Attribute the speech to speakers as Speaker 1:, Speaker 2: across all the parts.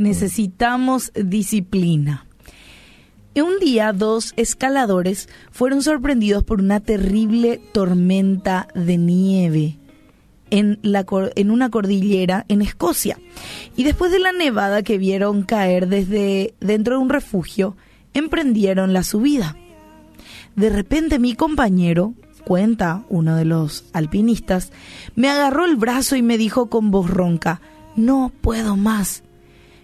Speaker 1: necesitamos disciplina. Un día dos escaladores fueron sorprendidos por una terrible tormenta de nieve en, en una cordillera en Escocia. Y después de la nevada que vieron caer desde dentro de un refugio, emprendieron la subida. De repente mi compañero, cuenta uno de los alpinistas, me agarró el brazo y me dijo con voz ronca, no puedo más.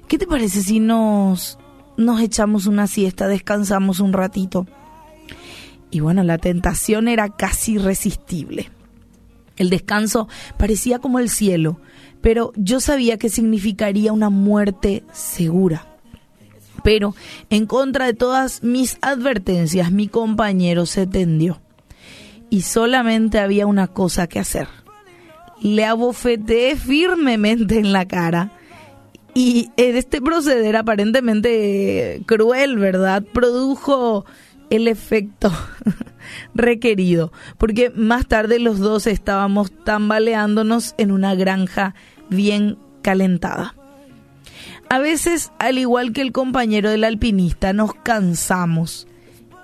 Speaker 1: ¿Qué te parece si nos, nos echamos una siesta, descansamos un ratito? Y bueno, la tentación era casi irresistible. El descanso parecía como el cielo, pero yo sabía que significaría una muerte segura. Pero, en contra de todas mis advertencias, mi compañero se tendió. Y solamente había una cosa que hacer. Le abofeteé firmemente en la cara. Y este proceder aparentemente cruel, ¿verdad? Produjo el efecto requerido, porque más tarde los dos estábamos tambaleándonos en una granja bien calentada. A veces, al igual que el compañero del alpinista, nos cansamos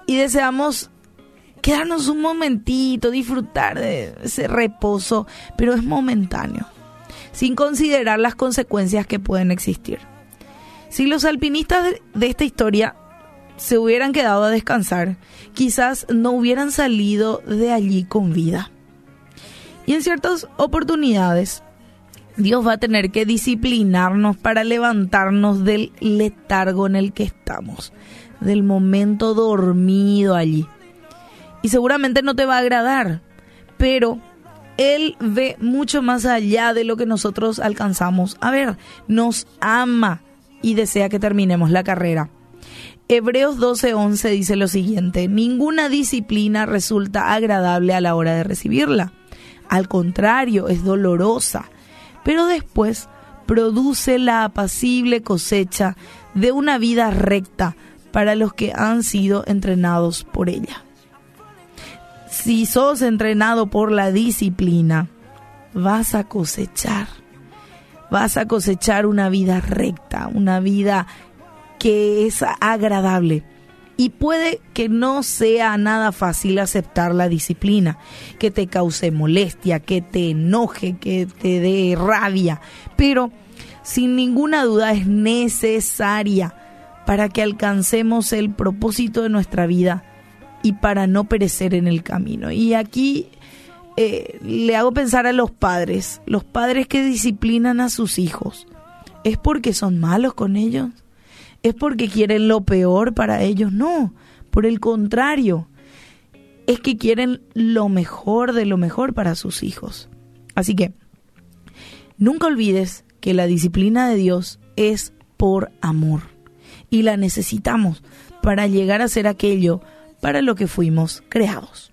Speaker 1: y deseamos quedarnos un momentito, disfrutar de ese reposo, pero es momentáneo, sin considerar las consecuencias que pueden existir. Si los alpinistas de esta historia se hubieran quedado a descansar, quizás no hubieran salido de allí con vida. Y en ciertas oportunidades, Dios va a tener que disciplinarnos para levantarnos del letargo en el que estamos, del momento dormido allí. Y seguramente no te va a agradar, pero Él ve mucho más allá de lo que nosotros alcanzamos. A ver, nos ama y desea que terminemos la carrera. Hebreos 12:11 dice lo siguiente, ninguna disciplina resulta agradable a la hora de recibirla. Al contrario, es dolorosa, pero después produce la apacible cosecha de una vida recta para los que han sido entrenados por ella. Si sos entrenado por la disciplina, vas a cosechar. Vas a cosechar una vida recta, una vida que es agradable. Y puede que no sea nada fácil aceptar la disciplina, que te cause molestia, que te enoje, que te dé rabia, pero sin ninguna duda es necesaria para que alcancemos el propósito de nuestra vida y para no perecer en el camino. Y aquí eh, le hago pensar a los padres, los padres que disciplinan a sus hijos, ¿es porque son malos con ellos? es porque quieren lo peor para ellos, no, por el contrario, es que quieren lo mejor de lo mejor para sus hijos. Así que, nunca olvides que la disciplina de Dios es por amor y la necesitamos para llegar a ser aquello para lo que fuimos creados.